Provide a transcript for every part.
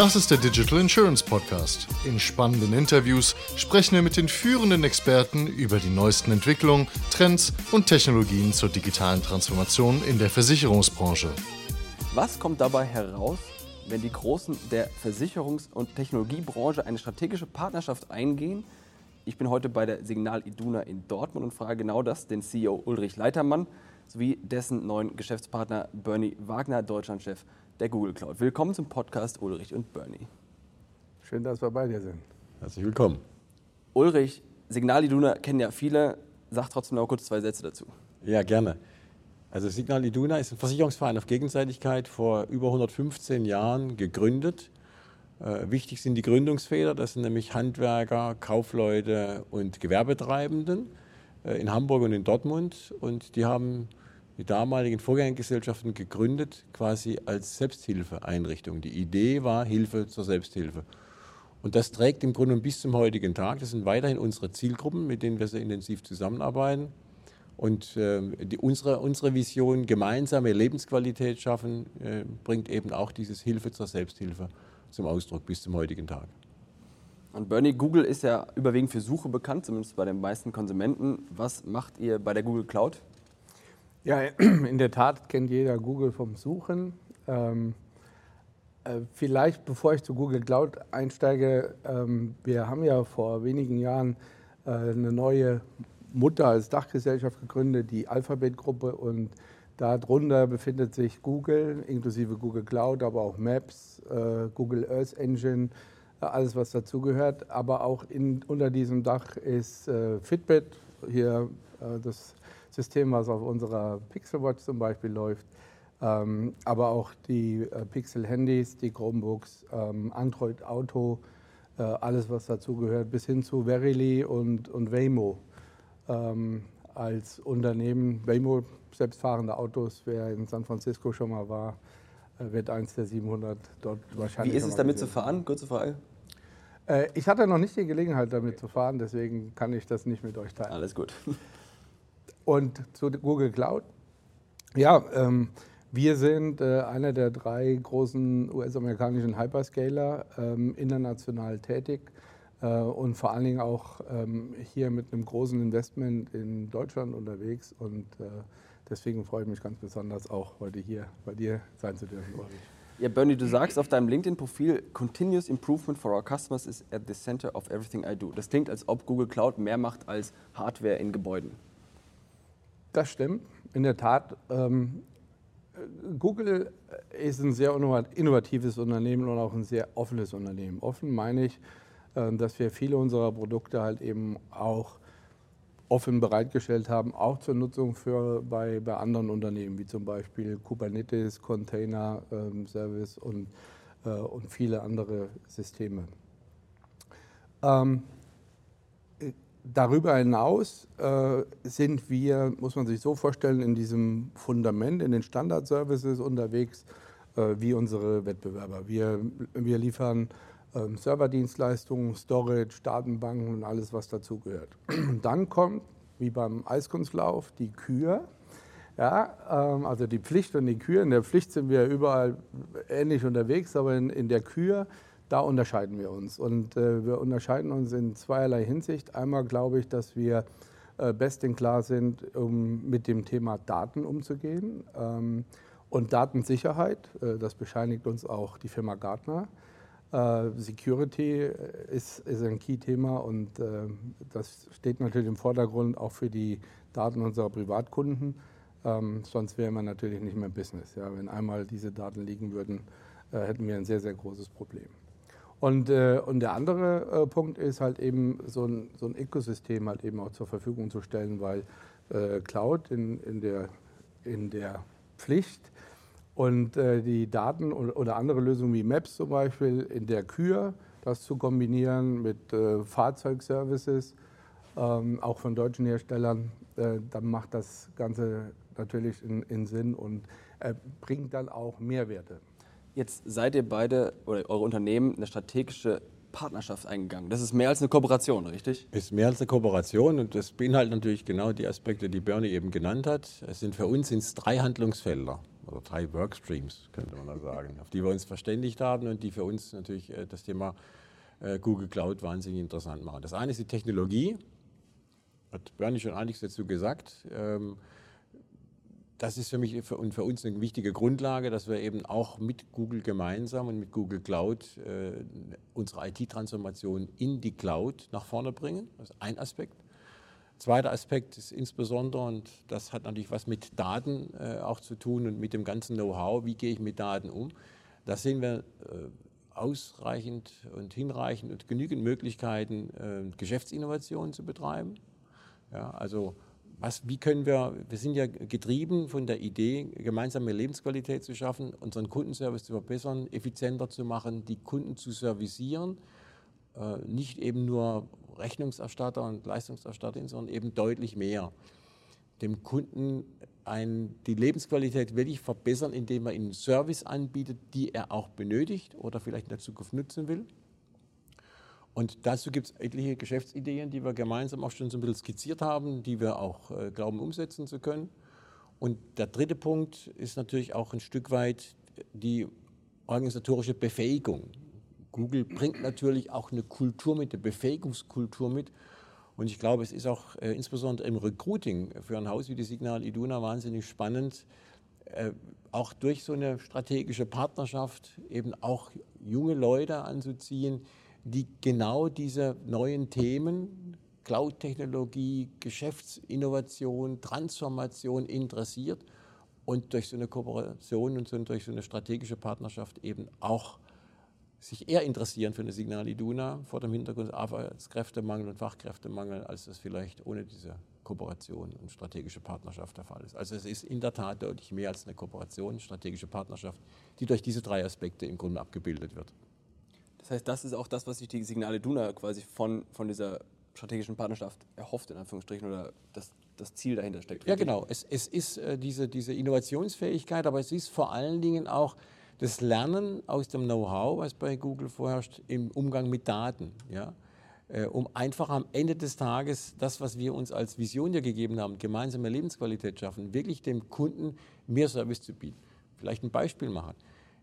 Das ist der Digital Insurance Podcast. In spannenden Interviews sprechen wir mit den führenden Experten über die neuesten Entwicklungen, Trends und Technologien zur digitalen Transformation in der Versicherungsbranche. Was kommt dabei heraus, wenn die Großen der Versicherungs- und Technologiebranche eine strategische Partnerschaft eingehen? Ich bin heute bei der Signal Iduna in Dortmund und frage genau das den CEO Ulrich Leitermann sowie dessen neuen Geschäftspartner Bernie Wagner, Deutschlandchef der Google Cloud. Willkommen zum Podcast Ulrich und Bernie. Schön, dass wir bei dir sind. Herzlich willkommen. Ulrich, Signal Iduna kennen ja viele. Sag trotzdem noch kurz zwei Sätze dazu. Ja, gerne. Also Signal Iduna ist ein Versicherungsverein auf Gegenseitigkeit vor über 115 Jahren gegründet. Äh, wichtig sind die Gründungsväter, das sind nämlich Handwerker, Kaufleute und Gewerbetreibenden äh, in Hamburg und in Dortmund. Und die haben die damaligen Vorgängergesellschaften gegründet, quasi als Selbsthilfeeinrichtung. Die Idee war Hilfe zur Selbsthilfe. Und das trägt im Grunde bis zum heutigen Tag. Das sind weiterhin unsere Zielgruppen, mit denen wir sehr intensiv zusammenarbeiten. Und äh, die, unsere, unsere Vision, gemeinsame Lebensqualität schaffen, äh, bringt eben auch dieses Hilfe zur Selbsthilfe zum Ausdruck bis zum heutigen Tag. Und Bernie, Google ist ja überwiegend für Suche bekannt, zumindest bei den meisten Konsumenten. Was macht ihr bei der Google Cloud? Ja, in der Tat kennt jeder Google vom Suchen. Ähm, äh, vielleicht, bevor ich zu Google Cloud einsteige, ähm, wir haben ja vor wenigen Jahren äh, eine neue Mutter als Dachgesellschaft gegründet, die Alphabet-Gruppe. Und darunter befindet sich Google, inklusive Google Cloud, aber auch Maps, äh, Google Earth Engine, äh, alles, was dazugehört. Aber auch in, unter diesem Dach ist äh, Fitbit, hier äh, das System, was auf unserer Pixel Watch zum Beispiel läuft. Ähm, aber auch die äh, Pixel-Handys, die Chromebooks, ähm, Android Auto, äh, alles was dazugehört, bis hin zu Verily und, und Waymo ähm, als Unternehmen. Waymo, selbstfahrende Autos, wer in San Francisco schon mal war, äh, wird eins der 700 dort wahrscheinlich. Wie ist es damit gesehen. zu fahren? Kurze Frage. Äh, ich hatte noch nicht die Gelegenheit damit zu fahren, deswegen kann ich das nicht mit euch teilen. Alles gut. Und zu Google Cloud. Ja, ähm, wir sind äh, einer der drei großen US-amerikanischen Hyperscaler, ähm, international tätig äh, und vor allen Dingen auch ähm, hier mit einem großen Investment in Deutschland unterwegs. Und äh, deswegen freue ich mich ganz besonders auch heute hier bei dir sein zu dürfen. Ja, Bernie, du sagst auf deinem LinkedIn-Profil, Continuous Improvement for our customers is at the center of everything I do. Das klingt, als ob Google Cloud mehr macht als Hardware in Gebäuden. Das stimmt. In der Tat, ähm, Google ist ein sehr innovatives Unternehmen und auch ein sehr offenes Unternehmen. Offen meine ich, äh, dass wir viele unserer Produkte halt eben auch offen bereitgestellt haben, auch zur Nutzung für bei, bei anderen Unternehmen, wie zum Beispiel Kubernetes, Container ähm, Service und, äh, und viele andere Systeme. Ähm, Darüber hinaus äh, sind wir, muss man sich so vorstellen, in diesem Fundament, in den Standard-Services unterwegs äh, wie unsere Wettbewerber. Wir, wir liefern ähm, Serverdienstleistungen, Storage, Datenbanken und alles, was dazugehört. Und dann kommt, wie beim Eiskunstlauf, die Kür. Ja, ähm, also die Pflicht und die Kür. In der Pflicht sind wir überall ähnlich unterwegs, aber in, in der Kür da unterscheiden wir uns. Und äh, wir unterscheiden uns in zweierlei Hinsicht. Einmal glaube ich, dass wir äh, best in klar sind, um mit dem Thema Daten umzugehen. Ähm, und Datensicherheit, äh, das bescheinigt uns auch die Firma Gartner. Äh, Security ist, ist ein Key-Thema und äh, das steht natürlich im Vordergrund auch für die Daten unserer Privatkunden. Ähm, sonst wären wir natürlich nicht mehr Business. Ja? Wenn einmal diese Daten liegen würden, äh, hätten wir ein sehr, sehr großes Problem. Und, äh, und der andere äh, Punkt ist halt eben so ein, so ein Ökosystem halt eben auch zur Verfügung zu stellen, weil äh, Cloud in, in, der, in der Pflicht und äh, die Daten oder, oder, andere Lösungen wie Maps zum Beispiel in der Kür, das zu kombinieren mit äh, Fahrzeugservices, ähm, auch von deutschen Herstellern, äh, dann macht das Ganze natürlich in, in Sinn und bringt dann auch Mehrwerte. Jetzt seid ihr beide oder eure Unternehmen eine strategische Partnerschaft eingegangen. Das ist mehr als eine Kooperation, richtig? Ist mehr als eine Kooperation und das beinhaltet natürlich genau die Aspekte, die Bernie eben genannt hat. Es sind für uns sind drei Handlungsfelder. oder drei Workstreams, könnte man da sagen, auf die wir uns verständigt haben und die für uns natürlich äh, das Thema äh, Google Cloud wahnsinnig interessant machen. Das eine ist die Technologie, hat Bernie schon einiges dazu gesagt. Das ist für mich und für uns eine wichtige Grundlage, dass wir eben auch mit Google gemeinsam und mit Google Cloud äh, unsere IT-Transformation in die Cloud nach vorne bringen. Das ist ein Aspekt. Zweiter Aspekt ist insbesondere, und das hat natürlich was mit Daten äh, auch zu tun und mit dem ganzen Know-how, wie gehe ich mit Daten um. Da sehen wir äh, ausreichend und hinreichend und genügend Möglichkeiten, äh, Geschäftsinnovationen zu betreiben. Ja, also was, wie können wir, wir sind ja getrieben von der Idee, gemeinsame Lebensqualität zu schaffen, unseren Kundenservice zu verbessern, effizienter zu machen, die Kunden zu servicieren, äh, nicht eben nur Rechnungserstatter und Leistungserstatter, sondern eben deutlich mehr. Dem Kunden ein, die Lebensqualität wirklich verbessern, indem er ihnen Service anbietet, die er auch benötigt oder vielleicht in der Zukunft nutzen will. Und dazu gibt es etliche Geschäftsideen, die wir gemeinsam auch schon so ein bisschen skizziert haben, die wir auch äh, glauben umsetzen zu können. Und der dritte Punkt ist natürlich auch ein Stück weit die organisatorische Befähigung. Google bringt natürlich auch eine Kultur mit, eine Befähigungskultur mit. Und ich glaube, es ist auch äh, insbesondere im Recruiting für ein Haus wie die Signal Iduna wahnsinnig spannend, äh, auch durch so eine strategische Partnerschaft eben auch junge Leute anzuziehen, die genau diese neuen Themen, Cloud-Technologie, Geschäftsinnovation, Transformation interessiert und durch so eine Kooperation und durch so eine strategische Partnerschaft eben auch sich eher interessieren für eine Signal Iduna vor dem Hintergrund Arbeitskräftemangel und Fachkräftemangel, als das vielleicht ohne diese Kooperation und strategische Partnerschaft der Fall ist. Also es ist in der Tat deutlich mehr als eine Kooperation, strategische Partnerschaft, die durch diese drei Aspekte im Grunde abgebildet wird. Das heißt, das ist auch das, was sich die Signale Duna quasi von, von dieser strategischen Partnerschaft erhofft, in Anführungsstrichen, oder das, das Ziel dahinter steckt. Ja, genau. Es, es ist äh, diese, diese Innovationsfähigkeit, aber es ist vor allen Dingen auch das Lernen aus dem Know-how, was bei Google vorherrscht, im Umgang mit Daten. Ja? Äh, um einfach am Ende des Tages das, was wir uns als Vision ja gegeben haben, gemeinsame Lebensqualität schaffen, wirklich dem Kunden mehr Service zu bieten. Vielleicht ein Beispiel machen.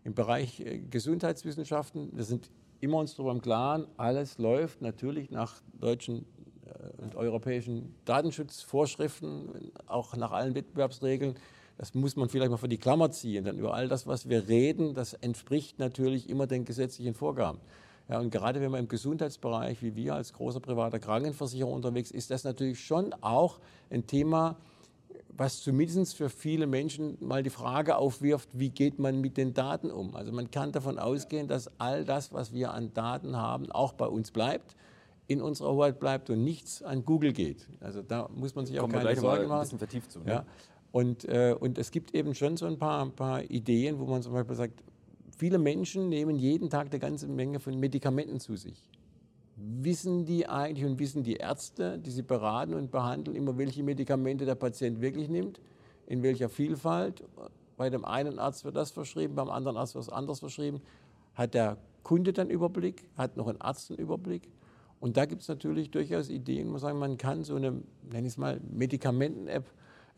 Im Bereich äh, Gesundheitswissenschaften, wir sind immer uns darüber im Klaren, alles läuft natürlich nach deutschen äh, und europäischen Datenschutzvorschriften, auch nach allen Wettbewerbsregeln. Das muss man vielleicht mal für die Klammer ziehen. Denn über all das, was wir reden, das entspricht natürlich immer den gesetzlichen Vorgaben. Ja, und gerade wenn man im Gesundheitsbereich, wie wir als großer privater Krankenversicherer unterwegs ist, das natürlich schon auch ein Thema, was zumindest für viele Menschen mal die Frage aufwirft, wie geht man mit den Daten um? Also man kann davon ausgehen, dass all das, was wir an Daten haben, auch bei uns bleibt, in unserer Hoheit bleibt und nichts an Google geht. Also da muss man sich auch keine Sorgen machen. Ein bisschen vertieft zu. Ne? Ja. Und, äh, und es gibt eben schon so ein paar, ein paar Ideen, wo man zum Beispiel sagt, viele Menschen nehmen jeden Tag eine ganze Menge von Medikamenten zu sich wissen die eigentlich und wissen die Ärzte, die sie beraten und behandeln, immer welche Medikamente der Patient wirklich nimmt, in welcher Vielfalt. Bei dem einen Arzt wird das verschrieben, beim anderen Arzt wird was anderes verschrieben. Hat der Kunde dann Überblick? Hat noch ein Arzt einen Überblick? Und da gibt es natürlich durchaus Ideen, man sagen, man kann so eine, nenne ich es mal, Medikamenten-App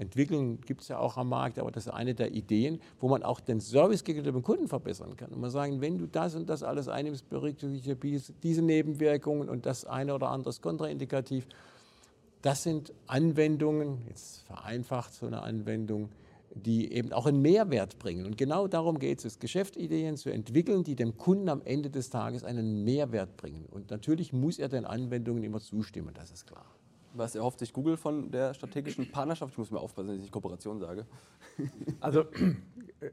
entwickeln, gibt es ja auch am Markt, aber das ist eine der Ideen, wo man auch den Service gegenüber dem Kunden verbessern kann. Und man sagen, wenn du das und das alles einnimmst, berücksichtige diese Nebenwirkungen und das eine oder andere ist kontraindikativ. Das sind Anwendungen, jetzt vereinfacht so eine Anwendung, die eben auch einen Mehrwert bringen. Und genau darum geht es, Geschäftsideen zu entwickeln, die dem Kunden am Ende des Tages einen Mehrwert bringen. Und natürlich muss er den Anwendungen immer zustimmen, das ist klar. Was erhofft sich Google von der strategischen Partnerschaft? Ich muss mir aufpassen, dass ich Kooperation sage. Also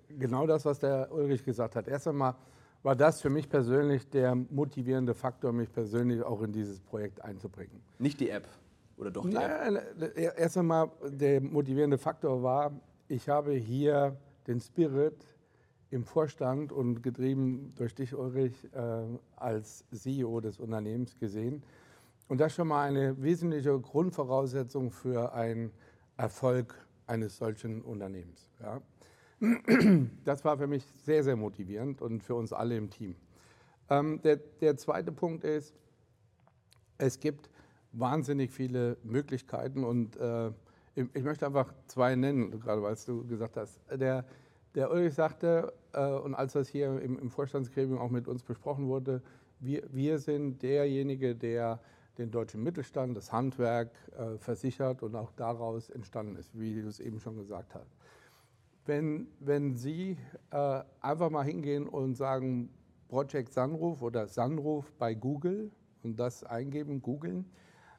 genau das, was der Ulrich gesagt hat. Erst einmal war das für mich persönlich der motivierende Faktor, mich persönlich auch in dieses Projekt einzubringen. Nicht die App oder doch die Nein, App? Erst einmal der motivierende Faktor war, ich habe hier den Spirit im Vorstand und getrieben durch dich, Ulrich, äh, als CEO des Unternehmens gesehen und das ist schon mal eine wesentliche Grundvoraussetzung für einen Erfolg eines solchen Unternehmens. Ja. Das war für mich sehr, sehr motivierend und für uns alle im Team. Ähm, der, der zweite Punkt ist, es gibt wahnsinnig viele Möglichkeiten und äh, ich möchte einfach zwei nennen, gerade weil du gesagt hast. Der, Der Ulrich sagte, äh, und als das hier im, im Vorstandsgremium auch mit uns besprochen wurde, wir, wir sind derjenige, der den deutschen Mittelstand, das Handwerk äh, versichert und auch daraus entstanden ist, wie du es eben schon gesagt hast. Wenn, wenn Sie äh, einfach mal hingehen und sagen Project Sunroof oder Sunroof bei Google und das eingeben, googeln,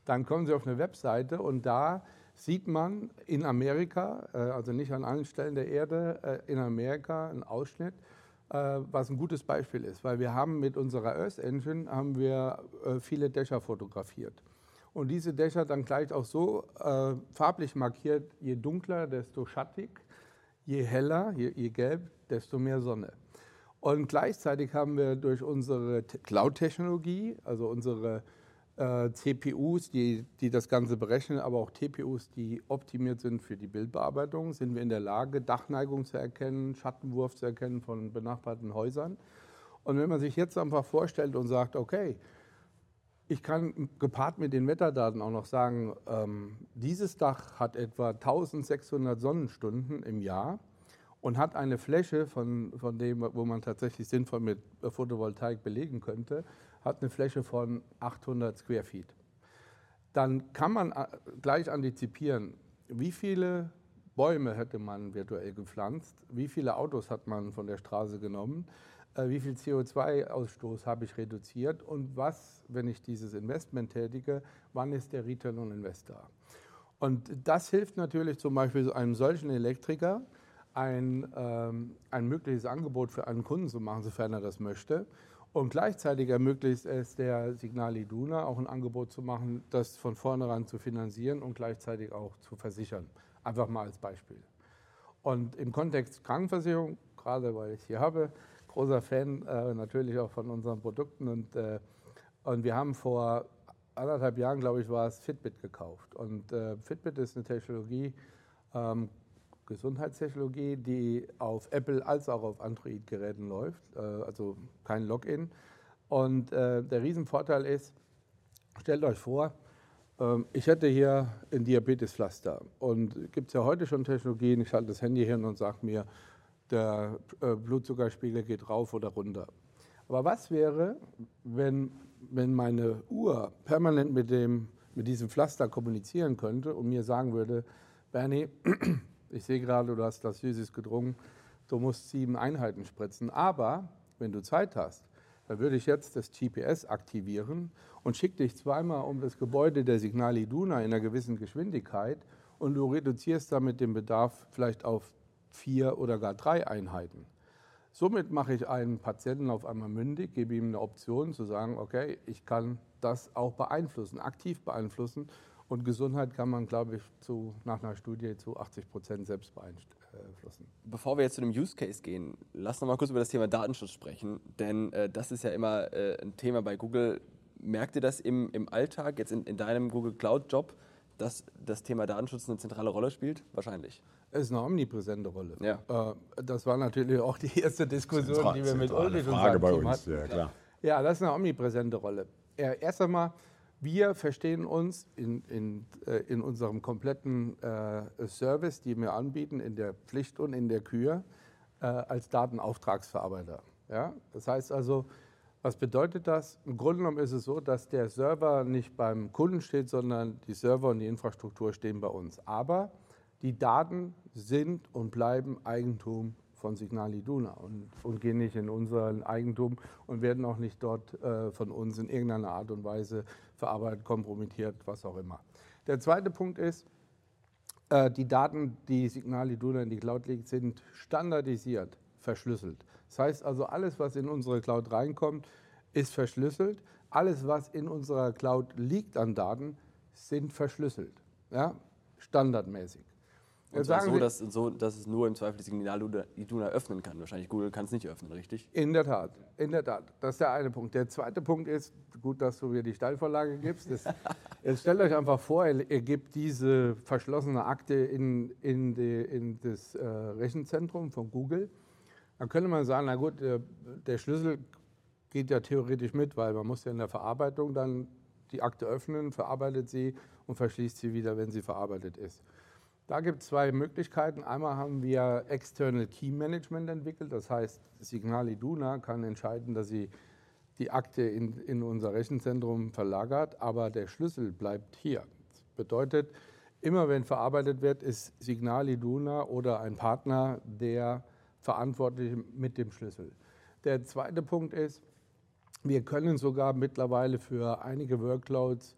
dann kommen Sie auf eine Webseite und da sieht man in Amerika, äh, also nicht an allen Stellen der Erde, äh, in Amerika einen Ausschnitt, was ein gutes Beispiel ist, weil wir haben mit unserer Earth Engine haben wir viele Dächer fotografiert. Und diese Dächer dann gleich auch so äh, farblich markiert, je dunkler, desto schattig, je heller, je, je gelb, desto mehr Sonne. Und gleichzeitig haben wir durch unsere Cloud-Technologie, also unsere äh, CPUs, die, die das Ganze berechnen, aber auch TPUs, die optimiert sind für die Bildbearbeitung, sind wir in der Lage, Dachneigung zu erkennen, Schattenwurf zu erkennen von benachbarten Häusern. Und wenn man sich jetzt einfach vorstellt und sagt, okay, ich kann gepaart mit den Wetterdaten auch noch sagen, ähm, dieses Dach hat etwa 1600 Sonnenstunden im Jahr und hat eine Fläche von, von dem, wo man tatsächlich sinnvoll mit Photovoltaik belegen könnte, hat eine Fläche von 800 Square Feet. Dann kann man äh, gleich antizipieren, wie viele Bäume hätte man virtuell gepflanzt, wie viele Autos hat man von der Straße genommen, äh, wie viel CO2-Ausstoß habe ich reduziert und was, wenn ich dieses Investment tätige, wann ist der Return on Investor. Und das hilft natürlich zum Beispiel einem solchen Elektriker, ein, ähm, ein mögliches Angebot für einen Kunden zu machen, sofern er das möchte. Und gleichzeitig ermöglicht es der Signal Iduna auch ein Angebot zu machen, das von vornherein zu finanzieren und gleichzeitig auch zu versichern. Einfach mal als Beispiel. Und im Kontext Krankenversicherung, gerade weil ich hier habe, großer Fan äh, natürlich auch von unseren Produkten. Und, äh, und wir haben vor anderthalb Jahren, glaube ich, war es Fitbit gekauft. Und äh, Fitbit ist eine Technologie, ähm, Gesundheitstechnologie, die auf Apple als auch auf Android-Geräten läuft, äh, also kein Login. Und äh, der Riesenvorteil ist, stellt euch vor, ähm, ich hätte hier ein Diabetespflaster und gibt es ja heute schon Technologien, ich schalte das Handy hin und sage mir, der äh, Blutzuckerspiegel geht rauf oder runter. Aber was wäre, wenn, wenn meine Uhr permanent mit, dem, mit diesem Pflaster kommunizieren könnte und mir sagen würde, Bernie, ich sehe gerade, du hast das Süßes gedrungen, du musst sieben Einheiten spritzen. Aber wenn du Zeit hast, dann würde ich jetzt das GPS aktivieren und schicke dich zweimal um das Gebäude der Signal Iduna in einer gewissen Geschwindigkeit und du reduzierst damit den Bedarf vielleicht auf vier oder gar drei Einheiten. Somit mache ich einen Patienten auf einmal mündig, gebe ihm eine Option zu sagen, okay, ich kann das auch beeinflussen, aktiv beeinflussen und Gesundheit kann man, glaube ich, zu, nach einer Studie zu 80 Prozent selbst beeinflussen. Bevor wir jetzt zu dem Use Case gehen, lass noch mal kurz über das Thema Datenschutz sprechen. Denn äh, das ist ja immer äh, ein Thema bei Google. Merkt ihr das im, im Alltag, jetzt in, in deinem Google Cloud-Job, dass das Thema Datenschutz eine zentrale Rolle spielt? Wahrscheinlich. Es ist eine omnipräsente Rolle. Ja. Äh, das war natürlich auch die erste Diskussion, Zentral, die wir mit Ulrich und seinem Team hatten. Ja, klar. ja, das ist eine omnipräsente Rolle. erst einmal wir verstehen uns in, in, äh, in unserem kompletten äh, Service, die wir anbieten, in der Pflicht und in der Kür, äh, als Datenauftragsverarbeiter. Ja? Das heißt also, was bedeutet das? Im Grunde genommen ist es so, dass der Server nicht beim Kunden steht, sondern die Server und die Infrastruktur stehen bei uns. Aber die Daten sind und bleiben Eigentum von Signal Iduna und, und, gehen nicht in unseren Eigentum und werden auch nicht dort äh, von uns in irgendeiner Art und Weise verarbeitet, kompromittiert, was auch immer. Der zweite Punkt ist, äh, die Daten, die Signal Iduna in die Cloud legt, sind standardisiert verschlüsselt. Das heißt also, alles, was in unsere Cloud reinkommt, ist verschlüsselt. Alles, was in unserer Cloud liegt an Daten, sind verschlüsselt. Ja? Standardmäßig. Und zwar so dass, so, dass es nur im Zweifel die Signal Iduna öffnen kann. Wahrscheinlich Google kann es nicht öffnen, richtig? In der Tat, in der Tat. Das ist der eine Punkt. Der zweite Punkt ist, gut, dass du mir die Steilvorlage gibst. Das, jetzt stellt euch einfach vor, ihr gebt diese verschlossene Akte in, in, die, in das äh, Rechenzentrum von Google. Dann könnte man sagen, na gut, der, der Schlüssel geht ja theoretisch mit, weil man muss ja in der Verarbeitung dann die Akte öffnen, verarbeitet sie und verschließt sie wieder, wenn sie verarbeitet ist. Da gibt es zwei Möglichkeiten. Einmal haben wir External Key Management entwickelt. Das heißt, Signal Iduna kann entscheiden, dass sie die Akte in, in unser Rechenzentrum verlagert, aber der Schlüssel bleibt hier. Das bedeutet, immer wenn verarbeitet wird, ist Signal Iduna oder ein Partner der verantwortlich mit dem Schlüssel. Der zweite Punkt ist, wir können sogar mittlerweile für einige Workloads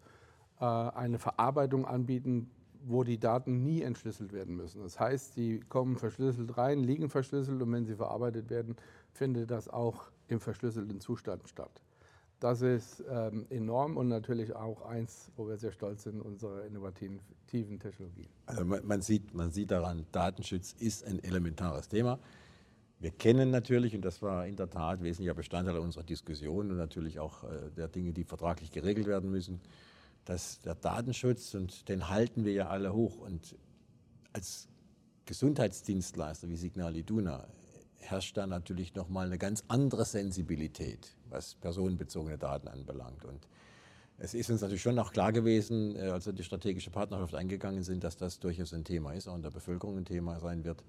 äh, eine Verarbeitung anbieten, wo die Daten nie entschlüsselt werden müssen. Das heißt, sie kommen verschlüsselt rein, liegen verschlüsselt und wenn sie verarbeitet werden, findet das auch im verschlüsselten Zustand statt. Das ist ähm, enorm und natürlich auch eins, wo wir sehr stolz sind, unsere innovativen Technologien. Also man, man, sieht, man sieht daran, Datenschutz ist ein elementares Thema. Wir kennen natürlich, und das war in der Tat wesentlicher Bestandteil unserer Diskussion und natürlich auch äh, der Dinge, die vertraglich geregelt werden müssen, dass der Datenschutz, und den halten wir ja alle hoch, und als Gesundheitsdienstleister wie Signal Iduna herrscht da natürlich nochmal eine ganz andere Sensibilität, was personenbezogene Daten anbelangt. Und es ist uns natürlich schon auch klar gewesen, äh, als wir die strategische Partnerschaft eingegangen sind, dass das durchaus ein Thema ist, auch in der Bevölkerung ein Thema sein wird.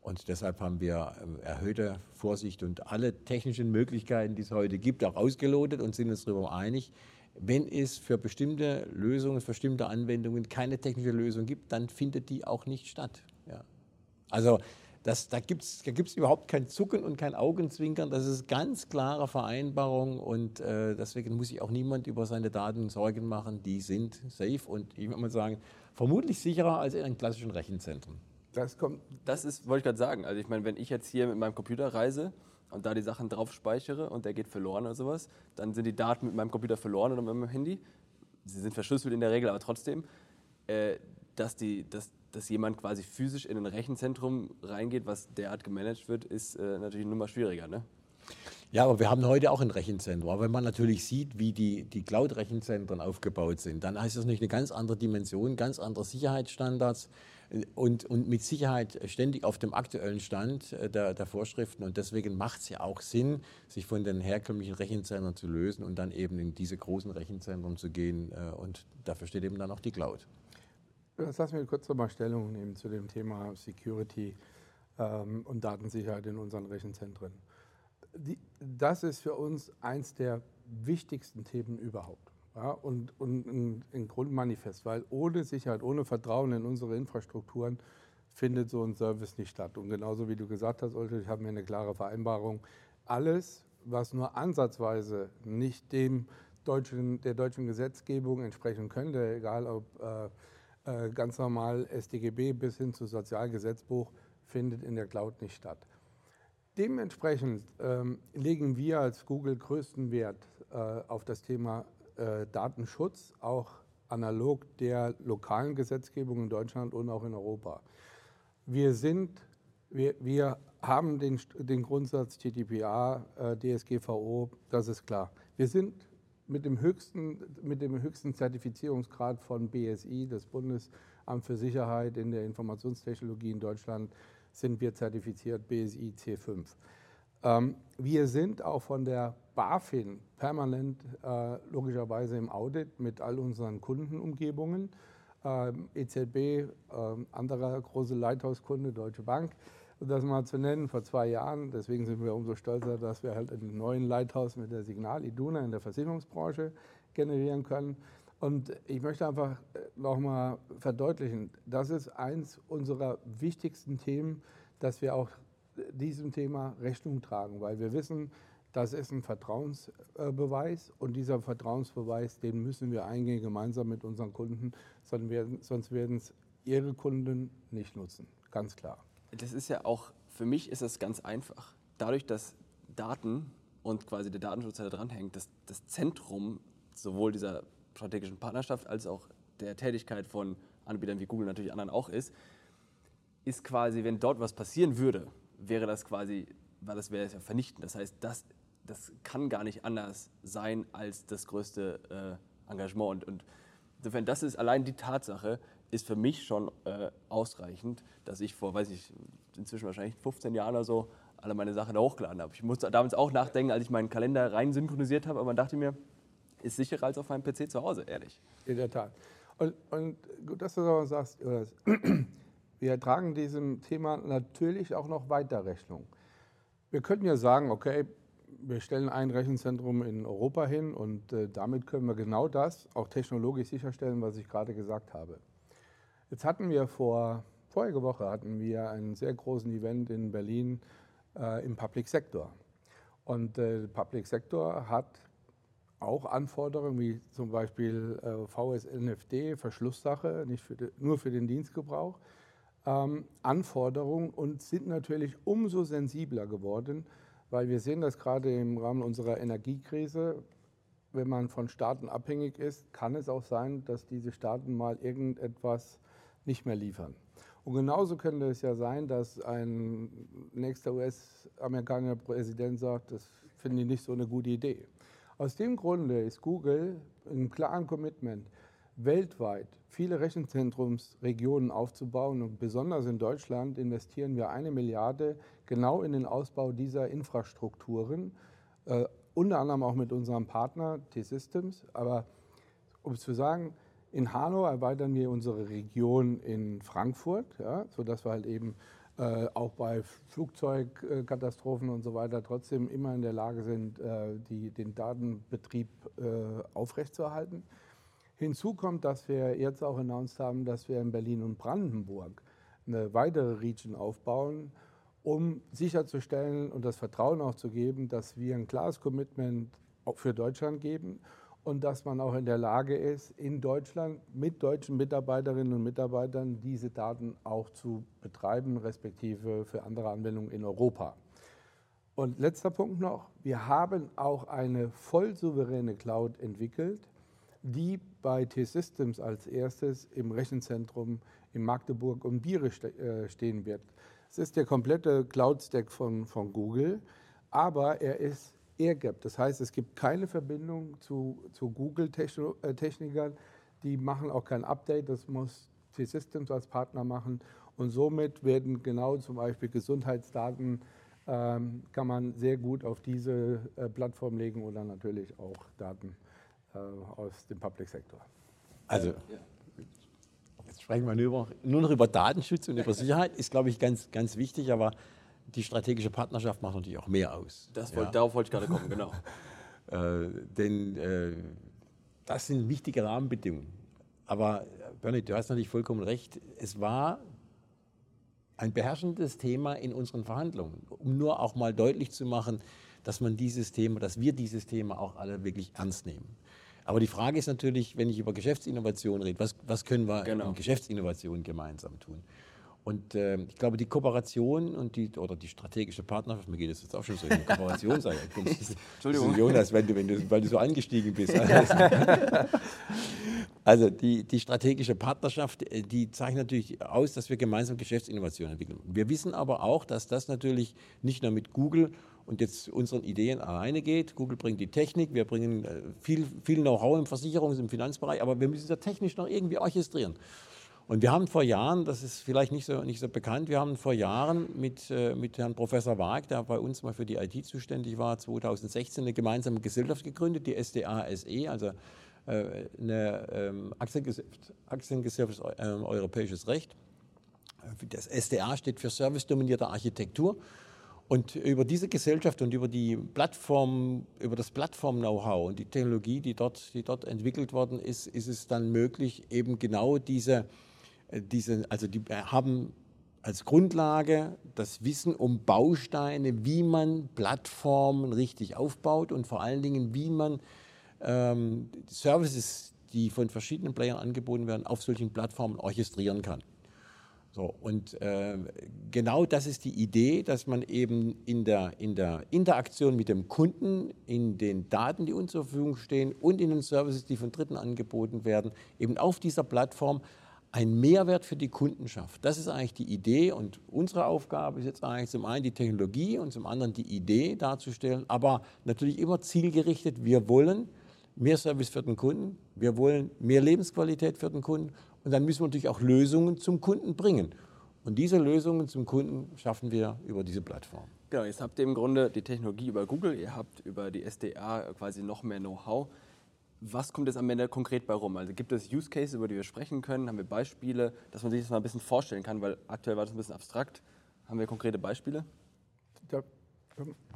Und deshalb haben wir ähm, erhöhte Vorsicht und alle technischen Möglichkeiten, die es heute gibt, auch ausgelotet und sind uns darüber einig, wenn es für bestimmte Lösungen, für bestimmte Anwendungen keine technische Lösung gibt, dann findet die auch nicht statt. Ja. Also das, da gibt es da gibt's überhaupt kein Zucken und kein Augenzwinkern. Das ist ganz klare Vereinbarung und äh, deswegen muss sich auch niemand über seine Daten Sorgen machen. Die sind safe und ich würde mal sagen, vermutlich sicherer als in einem klassischen Rechenzentrum. Das kommt. Das ist, wollte ich gerade sagen. Also ich meine, wenn ich jetzt hier mit meinem Computer reise und da die Sachen drauf speichere und der geht verloren oder sowas, dann sind die Daten mit meinem Computer verloren oder mit meinem Handy. Sie sind verschlüsselt in der Regel, aber trotzdem, äh, dass, die, dass, dass jemand quasi physisch in ein Rechenzentrum reingeht, was derart gemanagt wird, ist äh, natürlich nur mal schwieriger. Ne? Ja, aber wir haben heute auch ein Rechenzentrum. Aber wenn man natürlich sieht, wie die, die Cloud-Rechenzentren aufgebaut sind, dann heißt das nicht eine ganz andere Dimension, ganz andere Sicherheitsstandards und, und mit Sicherheit ständig auf dem aktuellen Stand äh, der, der Vorschriften. Und deswegen macht es ja auch Sinn, sich von den herkömmlichen Rechenzentren zu lösen und dann eben in diese großen Rechenzentren zu gehen. Äh, und dafür steht eben dann auch die Cloud. Lassen wir kurz nochmal Stellung nehmen zu dem Thema Security ähm, und Datensicherheit in unseren Rechenzentren. Die, das ist für uns eins der wichtigsten Themen überhaupt. Ja, und, und ein, Grundmanifest, weil ohne Sicherheit, ohne Vertrauen in unsere Infrastrukturen findet so ein Service nicht statt. Und genauso wie du gesagt hast, Ulrich, haben wir eine klare Vereinbarung. Alles, was nur ansatzweise nicht dem deutschen, der deutschen Gesetzgebung entsprechen könnte, egal ob äh, äh ganz normal SDGB bis hin zu Sozialgesetzbuch, findet in der Cloud nicht statt. Dementsprechend ähm, legen wir als Google größten Wert äh, auf das Thema äh, Datenschutz, auch analog der lokalen Gesetzgebung in Deutschland und auch in Europa. Wir sind, wir, wir haben den, den Grundsatz GDPR, äh, DSGVO, das ist klar. Wir sind mit dem höchsten, mit dem höchsten Zertifizierungsgrad von BSI, das Bundesamt für Sicherheit in der Informationstechnologie in Deutschland, sind wir zertifiziert BSI C5. Ähm, wir sind auch von der BaFin permanent äh, logischerweise im Audit mit all unseren Kundenumgebungen. Ähm, EZB, äh, anderer große Leithauskunde, Deutsche Bank, um das mal zu nennen, vor zwei Jahren. Deswegen sind wir umso stolzer, dass wir halt einen neuen Leithaus mit der Signal Iduna in der Versicherungsbranche generieren können. Und ich möchte einfach äh, nochmal verdeutlichen, das ist eins unserer wichtigsten Themen, dass wir auch diesem Thema Rechnung tragen, weil wir wissen, das ist ein Vertrauensbeweis und dieser Vertrauensbeweis, den müssen wir eingehen gemeinsam mit unseren Kunden, sonst werden es ihre Kunden nicht nutzen. Ganz klar. Das ist ja auch, für mich ist das ganz einfach. Dadurch, dass Daten und quasi der Datenschutz da dranhängt, dass das Zentrum sowohl dieser strategischen Partnerschaft als auch der Tätigkeit von Anbietern wie Google natürlich anderen auch ist, ist quasi, wenn dort was passieren würde, wäre das quasi, weil das wäre ja vernichtend. Das heißt, das das kann gar nicht anders sein als das größte äh, Engagement. Und, und, insofern, das ist allein die Tatsache, ist für mich schon äh, ausreichend, dass ich vor, weiß ich, inzwischen wahrscheinlich 15 Jahren oder so alle meine Sachen da hochgeladen habe. Ich musste damals auch nachdenken, als ich meinen Kalender rein synchronisiert habe, aber man dachte mir, ist sicherer als auf meinem PC zu Hause, ehrlich. In der Tat. Und, und gut, dass du das sagst, Jonas. wir tragen diesem Thema natürlich auch noch weiter Rechnung. Wir könnten ja sagen, okay, wir stellen ein Rechenzentrum in Europa hin und äh, damit können wir genau das auch technologisch sicherstellen, was ich gerade gesagt habe. Jetzt hatten wir vor, vorige Woche hatten wir einen sehr großen Event in Berlin äh, im Public Sector. Und äh, Public Sector hat auch Anforderungen wie zum Beispiel äh, VSNFD, Verschlusssache, nicht für de, nur für den Dienstgebrauch, ähm, Anforderungen und sind natürlich umso sensibler geworden, weil wir sehen das gerade im Rahmen unserer Energiekrise, wenn man von Staaten abhängig ist, kann es auch sein, dass diese Staaten mal irgendetwas nicht mehr liefern. Und genauso könnte es ja sein, dass ein nächster US-amerikanischer Präsident sagt, das finde ich nicht so eine gute Idee. Aus dem Grunde ist Google im klaren Commitment, weltweit viele Rechenzentrumsregionen aufzubauen. Und besonders in Deutschland investieren wir eine Milliarde genau in den Ausbau dieser Infrastrukturen, äh, unter anderem auch mit unserem Partner T-Systems. Aber um es zu sagen, in Hanau erweitern wir unsere Region in Frankfurt, ja, sodass wir halt eben äh, auch bei Flugzeugkatastrophen und so weiter trotzdem immer in der Lage sind, äh, die, den Datenbetrieb äh, aufrechtzuerhalten. Hinzu kommt, dass wir jetzt auch announced haben, dass wir in Berlin und Brandenburg eine weitere Region aufbauen, um sicherzustellen und das Vertrauen auch zu geben, dass wir ein klares Commitment für Deutschland geben und dass man auch in der Lage ist, in Deutschland mit deutschen Mitarbeiterinnen und Mitarbeitern diese Daten auch zu betreiben, respektive für andere Anwendungen in Europa. Und letzter Punkt noch, wir haben auch eine voll souveräne Cloud entwickelt, die bei T-Systems als erstes im Rechenzentrum in Magdeburg und Biere äh, stehen wird. Es ist der komplette Cloud-Stack von, von Google, aber er ist AirGap. Das heißt, es gibt keine Verbindung zu, zu Google-Technikern. Äh, die machen auch kein Update. Das muss T-Systems als Partner machen. Und somit werden genau zum Beispiel Gesundheitsdaten ähm, kann man sehr gut auf diese äh, Plattform legen oder natürlich auch Daten äh, aus dem Public Sektor. Also, jetzt sprechen wir nur, noch über Datenschutz und über Sicherheit, ist, glaube ich, ganz, ganz wichtig. Aber die strategische Partnerschaft macht natürlich auch mehr aus. Das wollt, ja. Darauf wollte ich gerade kommen, genau. äh, denn äh, das sind wichtige Rahmenbedingungen. Aber Bernie, du hast natürlich vollkommen recht. Es war ein beherrschendes Thema in unseren Verhandlungen, um nur auch mal deutlich zu machen, dass man dieses Thema, dass wir dieses Thema auch alle wirklich ernst nehmen. Aber die Frage ist natürlich, wenn ich über Geschäftsinnovation rede, was, was können wir genau. in Geschäftsinnovation gemeinsam tun? Und äh, ich glaube, die Kooperation und die, oder die strategische Partnerschaft, mir geht es jetzt auch schon so, eine Kooperation sei. Entschuldigung. Jonas, wenn du, wenn du, weil du so angestiegen bist. also die, die strategische Partnerschaft, äh, die zeichnet natürlich aus, dass wir gemeinsam Geschäftsinnovationen entwickeln. Wir wissen aber auch, dass das natürlich nicht nur mit Google und jetzt unseren Ideen alleine geht. Google bringt die Technik, wir bringen äh, viel, viel Know-how im Versicherungs- und Finanzbereich, aber wir müssen es ja technisch noch irgendwie orchestrieren. Und wir haben vor Jahren, das ist vielleicht nicht so, nicht so bekannt, wir haben vor Jahren mit, äh, mit Herrn Professor Waag, der bei uns mal für die IT zuständig war, 2016 eine gemeinsame Gesellschaft gegründet, die SDA SE, also äh, eine ähm, Aktiengesellschaft, Aktiengesellschaft äh, Europäisches Recht. Das SDA steht für Service-dominierte Architektur. Und über diese Gesellschaft und über die Plattform, über das Plattform-Know-how und die Technologie, die dort, die dort entwickelt worden ist, ist es dann möglich, eben genau diese diese, also die haben als Grundlage das Wissen um Bausteine, wie man Plattformen richtig aufbaut und vor allen Dingen, wie man ähm, Services, die von verschiedenen Playern angeboten werden, auf solchen Plattformen orchestrieren kann. So, und äh, genau das ist die Idee, dass man eben in der, in der Interaktion mit dem Kunden, in den Daten, die uns zur Verfügung stehen und in den Services, die von Dritten angeboten werden, eben auf dieser Plattform einen Mehrwert für die Kunden schafft. Das ist eigentlich die Idee und unsere Aufgabe ist jetzt eigentlich zum einen die Technologie und zum anderen die Idee darzustellen, aber natürlich immer zielgerichtet. Wir wollen mehr Service für den Kunden, wir wollen mehr Lebensqualität für den Kunden und dann müssen wir natürlich auch Lösungen zum Kunden bringen. Und diese Lösungen zum Kunden schaffen wir über diese Plattform. Genau, jetzt habt ihr im Grunde die Technologie über Google, ihr habt über die SDA quasi noch mehr Know-how was kommt jetzt am Ende konkret bei rum? Also gibt es Use Cases, über die wir sprechen können? Haben wir Beispiele, dass man sich das mal ein bisschen vorstellen kann? Weil aktuell war das ein bisschen abstrakt. Haben wir konkrete Beispiele? Da,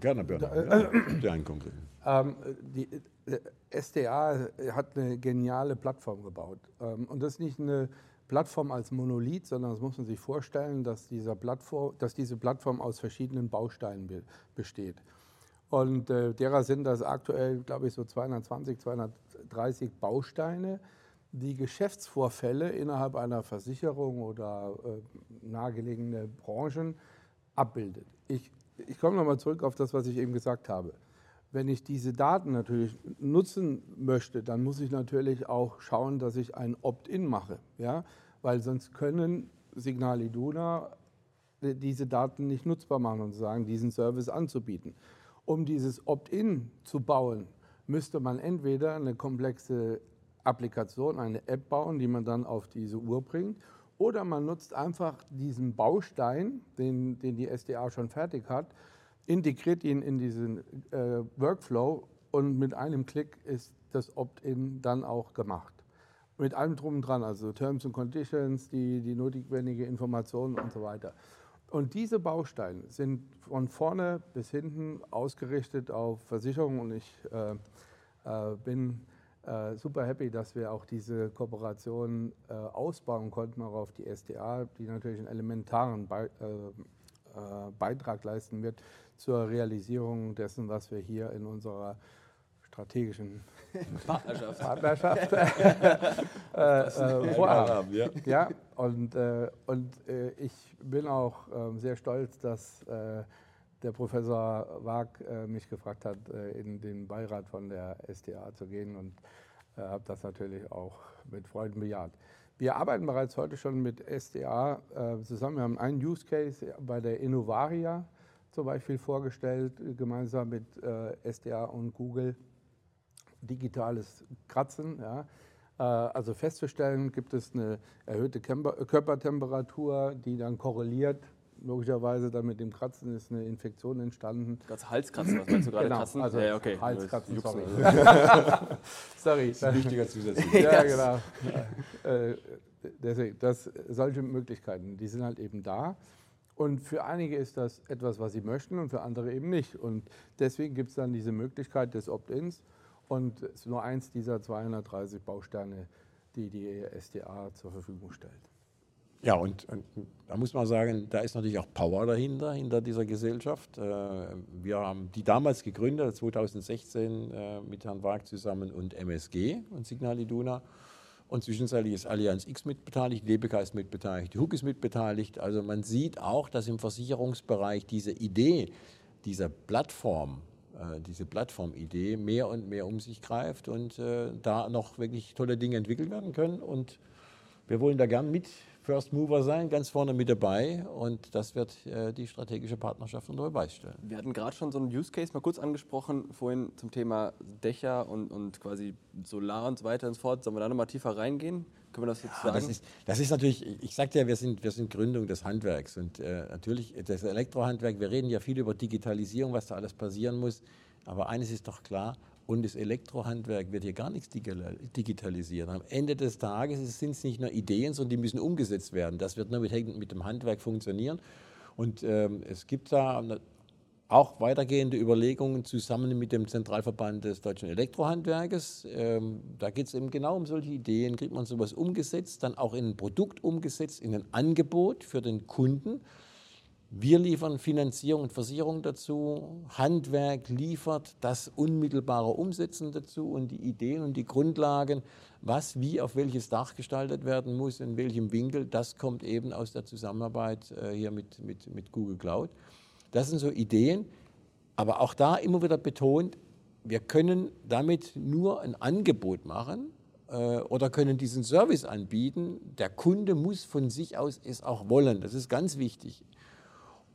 Gerne, Bernhard. Ja, einen konkreten. ähm, die äh, SDA hat eine geniale Plattform gebaut. Ähm, und das ist nicht eine Plattform als Monolith, sondern das muss man sich vorstellen, dass, dieser Plattform, dass diese Plattform aus verschiedenen Bausteinen be besteht. Und äh, derer sind das aktuell, glaube ich, so 220, 230 Bausteine, die Geschäftsvorfälle innerhalb einer Versicherung oder äh, nahegelegene Branchen abbildet. Ich, ich komme nochmal zurück auf das, was ich eben gesagt habe. Wenn ich diese Daten natürlich nutzen möchte, dann muss ich natürlich auch schauen, dass ich ein Opt-in mache. Ja? Weil sonst können Signal Iduna diese Daten nicht nutzbar machen und sagen, diesen Service anzubieten. Um dieses Opt-in zu bauen, müsste man entweder eine komplexe Applikation, eine App bauen, die man dann auf diese Uhr bringt, oder man nutzt einfach diesen Baustein, den, den die SDA schon fertig hat, integriert ihn in diesen äh, Workflow und mit einem Klick ist das Opt-in dann auch gemacht. Mit allem drum und dran, also Terms and Conditions, die, die notwendige Informationen und so weiter. Und diese Bausteine sind von vorne bis hinten ausgerichtet auf Versicherung. Und ich äh, äh, bin äh, super happy, dass wir auch diese Kooperation äh, ausbauen konnten, auch auf die SDA, die natürlich einen elementaren Be äh, äh, Beitrag leisten wird zur Realisierung dessen, was wir hier in unserer strategischen Partnerschaft. Partnerschaft äh, äh, vorhaben. Ja. Ja, und, äh, und äh, ich bin auch ähm, sehr stolz, dass äh, der Professor Wag äh, mich gefragt hat, in den Beirat von der STA zu gehen und habe das natürlich auch mit Freuden bejaht. Wir arbeiten bereits heute schon mit SDA zusammen. Wir haben einen Use Case bei der Innovaria zum Beispiel vorgestellt, gemeinsam mit SDA und Google. Digitales Kratzen. Ja. Äh, Also festzustellen, gibt es eine erhöhte Körpertemperatur, die dann korreliert. Logischerweise dann mit dem Kratzen ist eine Infektion entstanden. Ganz Halskratzen, was meinst du gerade? Genau, Kratzen? also ja, okay. Halskratzen, Juck's sorry. nicht. Sorry. Wichtiger Zusatz. Ja, genau. Äh, deswegen, das, solche Möglichkeiten, die sind halt eben da. Und für einige ist das etwas, was sie möchten und für andere eben nicht. Und deswegen gibt es dann diese Möglichkeit des Opt-ins. Und es ist nur eins dieser 230 Bausteine, die die SDA zur Verfügung stellt. Ja, und, und da muss man sagen, da ist natürlich auch Power dahinter, hinter dieser Gesellschaft. Äh, Wir haben die damals gegründet, 2016 äh, mit Herrn Wag zusammen und MSG und Signal Iduna. Und zwischenzeitlich ist Allianz X mitbeteiligt, DBK ist mitbeteiligt, HUK ist mitbeteiligt. Also man sieht auch, dass im Versicherungsbereich diese Idee dieser Plattform, diese Plattformidee mehr und mehr um sich greift und äh, da noch wirklich tolle Dinge entwickelt werden können. Und wir wollen da gern mit First Mover sein, ganz vorne mit dabei. Und das wird äh, die strategische Partnerschaft unter Beweis stellen. Wir hatten gerade schon so einen Use Case mal kurz angesprochen, vorhin zum Thema Dächer und, und quasi Solar und so weiter und so fort. Sollen wir da nochmal tiefer reingehen? Können wir das jetzt Ja, sagen? das, ist, das ist natürlich, ich sagte ja, wir sind, wir sind Gründung des Handwerks und äh, natürlich das Elektrohandwerk, wir reden ja viel über Digitalisierung, was da alles passieren muss, aber eines ist doch klar, und das Elektrohandwerk wird hier gar nichts digital- digitalisieren. Am Ende des Tages sind es nicht nur Ideen, sondern die müssen umgesetzt werden. Das wird nur mit, mit dem Handwerk funktionieren. Und ähm, es gibt da auch weitergehende Überlegungen zusammen mit dem Zentralverband des deutschen Elektrohandwerkes. Ähm, da geht es eben genau um solche Ideen. Kriegt man sowas umgesetzt, dann auch in ein Produkt umgesetzt, in ein Angebot für den Kunden. Wir liefern Finanzierung und Versicherung dazu. Handwerk liefert das unmittelbare Umsetzen dazu und die Ideen und die Grundlagen, was wie auf welches Dach gestaltet werden muss, in welchem Winkel. Das kommt eben aus der Zusammenarbeit äh, hier mit, mit, mit Google Cloud. Das sind so Ideen, aber auch da immer wieder betont, wir können damit nur ein Angebot machen äh, oder können diesen Service anbieten. Der Kunde muss von sich aus es auch wollen. Das ist ganz wichtig.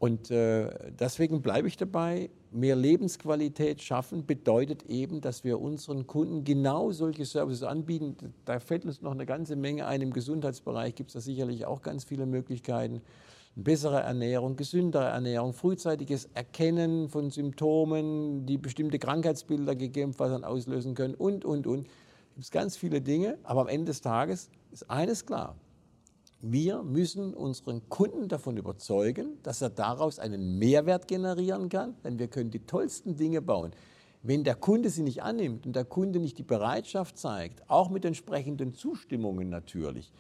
Und äh, deswegen bleibe ich dabei, mehr Lebensqualität schaffen bedeutet eben, dass wir unseren Kunden genau solche Services anbieten. Da fällt uns noch eine ganze Menge ein. Im Gesundheitsbereich gibt es da sicherlich auch ganz viele Möglichkeiten. Bessere Ernährung, gesündere Ernährung, frühzeitiges Erkennen von Symptomen, die bestimmte Krankheitsbilder gegebenenfalls dann auslösen können und, und, und. gibt es ganz viele Dinge, aber am Ende des Tages ist eines klar. Wir müssen unseren Kunden davon überzeugen, dass er daraus einen Mehrwert generieren kann, denn wir können die tollsten Dinge bauen. Wenn der Kunde sie nicht annimmt und der Kunde nicht die Bereitschaft zeigt, auch mit entsprechenden Zustimmungen natürlich,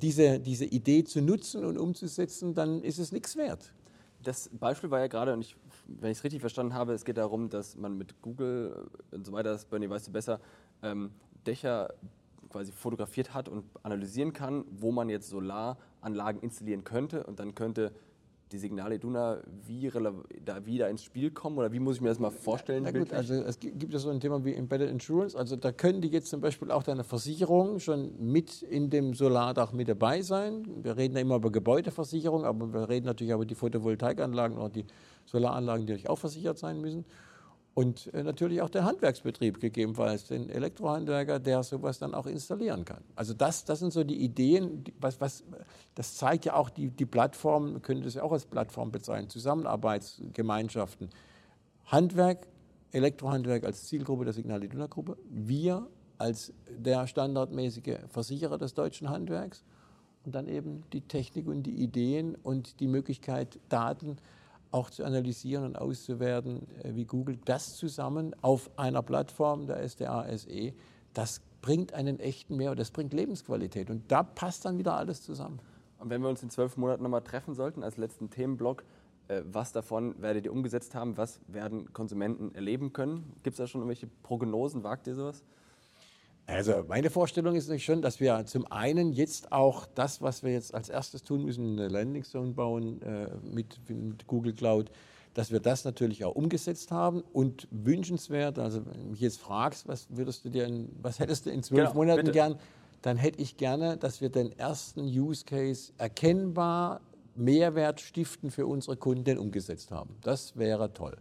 diese, diese Idee zu nutzen und umzusetzen, dann ist es nichts wert. Das Beispiel war ja gerade, und ich, wenn ich es richtig verstanden habe, es geht darum, dass man mit Google und so weiter, das Bernie weißt du besser, ähm, Dächer quasi fotografiert hat und analysieren kann, wo man jetzt Solaranlagen installieren könnte und dann könnte die Signale Iduna wie, da wieder ins Spiel kommen oder wie muss ich mir das mal vorstellen? Na gut, also es gibt ja so ein Thema wie Embedded Insurance. Also da können die jetzt zum Beispiel auch deine Versicherung schon mit in dem Solardach mit dabei sein. Wir reden ja immer über Gebäudeversicherung, aber wir reden natürlich auch über die Photovoltaikanlagen oder die Solaranlagen, die natürlich auch versichert sein müssen. Und äh, natürlich auch der Handwerksbetrieb, gegebenenfalls den Elektrohandwerker, der sowas dann auch installieren kann. Also das, das sind so die Ideen, was, was, das zeigt ja auch die, die Plattform, man könnte das ja auch als Plattform bezeichnen, Zusammenarbeitsgemeinschaften. Handwerk, Elektrohandwerk als Zielgruppe der Signal Iduna Gruppe, wir als der standardmäßige Versicherer des deutschen Handwerks und dann eben die Technik und die Ideen und die Möglichkeit, Daten auch zu analysieren und auszuwerten, äh, wie Google das zusammen auf einer Plattform der SDA SE, das bringt einen echten Mehrwert, das bringt Lebensqualität und da passt dann wieder alles zusammen. Und wenn wir uns in zwölf Monaten nochmal treffen sollten als letzten Themenblock, äh, was davon werdet ihr umgesetzt haben, was werden Konsumenten erleben können? Gibt es da schon irgendwelche Prognosen, wagt ihr sowas? Also meine Vorstellung ist natürlich schon, dass wir zum einen jetzt auch das, was wir jetzt als erstes tun müssen, eine Landing Zone bauen äh, mit, mit, Google Cloud, dass wir das natürlich auch umgesetzt haben und wünschenswert, also wenn du mich jetzt fragst, was würdest du dir, in, was hättest du in zwölf genau, Monaten bitte. gern, dann hätte ich gerne, dass wir den ersten Use Case erkennbar Mehrwert stiften für unsere Kunden umgesetzt haben. Das wäre toll.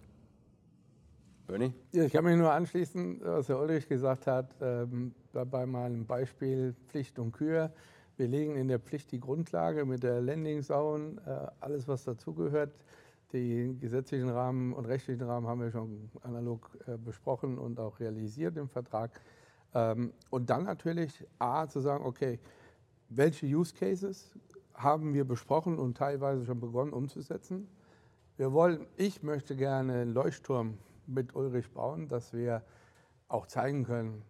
Bernie? Ja, ich kann mich nur anschließen, was Herr Ulrich gesagt hat, ähm, bei meinem Beispiel Pflicht und Kür. Wir legen in der Pflicht die Grundlage mit der Landing Zone, äh, alles was dazugehört. Die gesetzlichen Rahmen und rechtlichen Rahmen haben wir schon analog äh, besprochen und auch realisiert im Vertrag. Ähm, und dann natürlich A, zu sagen, okay, welche Use Cases haben wir besprochen und teilweise schon begonnen umzusetzen. Wir wollen, ich möchte gerne einen Leuchtturm mit Ulrich bauen, dass wir auch zeigen können,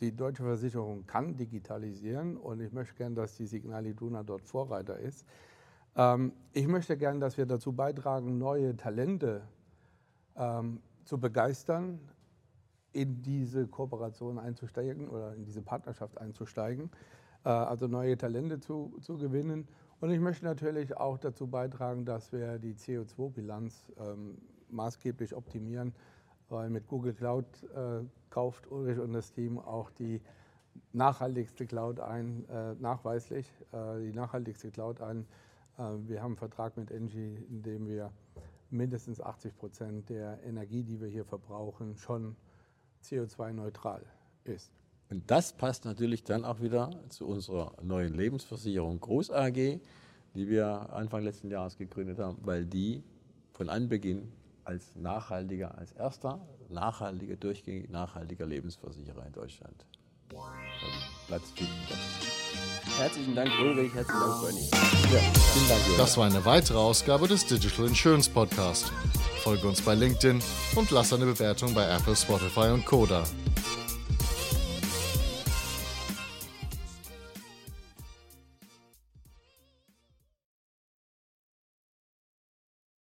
die deutsche Versicherung kann digitalisieren und ich möchte gerne, dass die Signal Iduna dort Vorreiter ist. Ähm, ich möchte gerne, dass wir dazu beitragen, neue Talente ähm, zu begeistern, in diese Kooperation einzusteigen oder in diese Partnerschaft einzusteigen, äh, also neue Talente zu, zu gewinnen. Und ich möchte natürlich auch dazu beitragen, dass wir die CO2-Bilanz ähm, maßgeblich optimieren, weil mit Google Cloud äh, kauft Ulrich und das Team auch die nachhaltigste Cloud ein, äh, nachweislich, äh, die nachhaltigste Cloud ein. Äh, wir haben einen Vertrag mit Engie, in dem wir mindestens 80 Prozent der Energie, die wir hier verbrauchen, schon CO2-neutral ist. Und das passt natürlich dann auch wieder zu unserer neuen Lebensversicherung Groß AG, die wir Anfang letzten Jahres gegründet haben, weil die von Anbeginn als nachhaltiger, als erster nachhaltiger, durchgängig nachhaltiger Lebensversicherer in Deutschland. Platz 4. Herzlichen Dank, Ulrich. Herzlichen Dank, Bernie. Ja, vielen Dank, Jürgen. Das war eine weitere Ausgabe des Digital Insurance Podcast. Folge uns bei LinkedIn und lass eine Bewertung bei Apple, Spotify und Koda.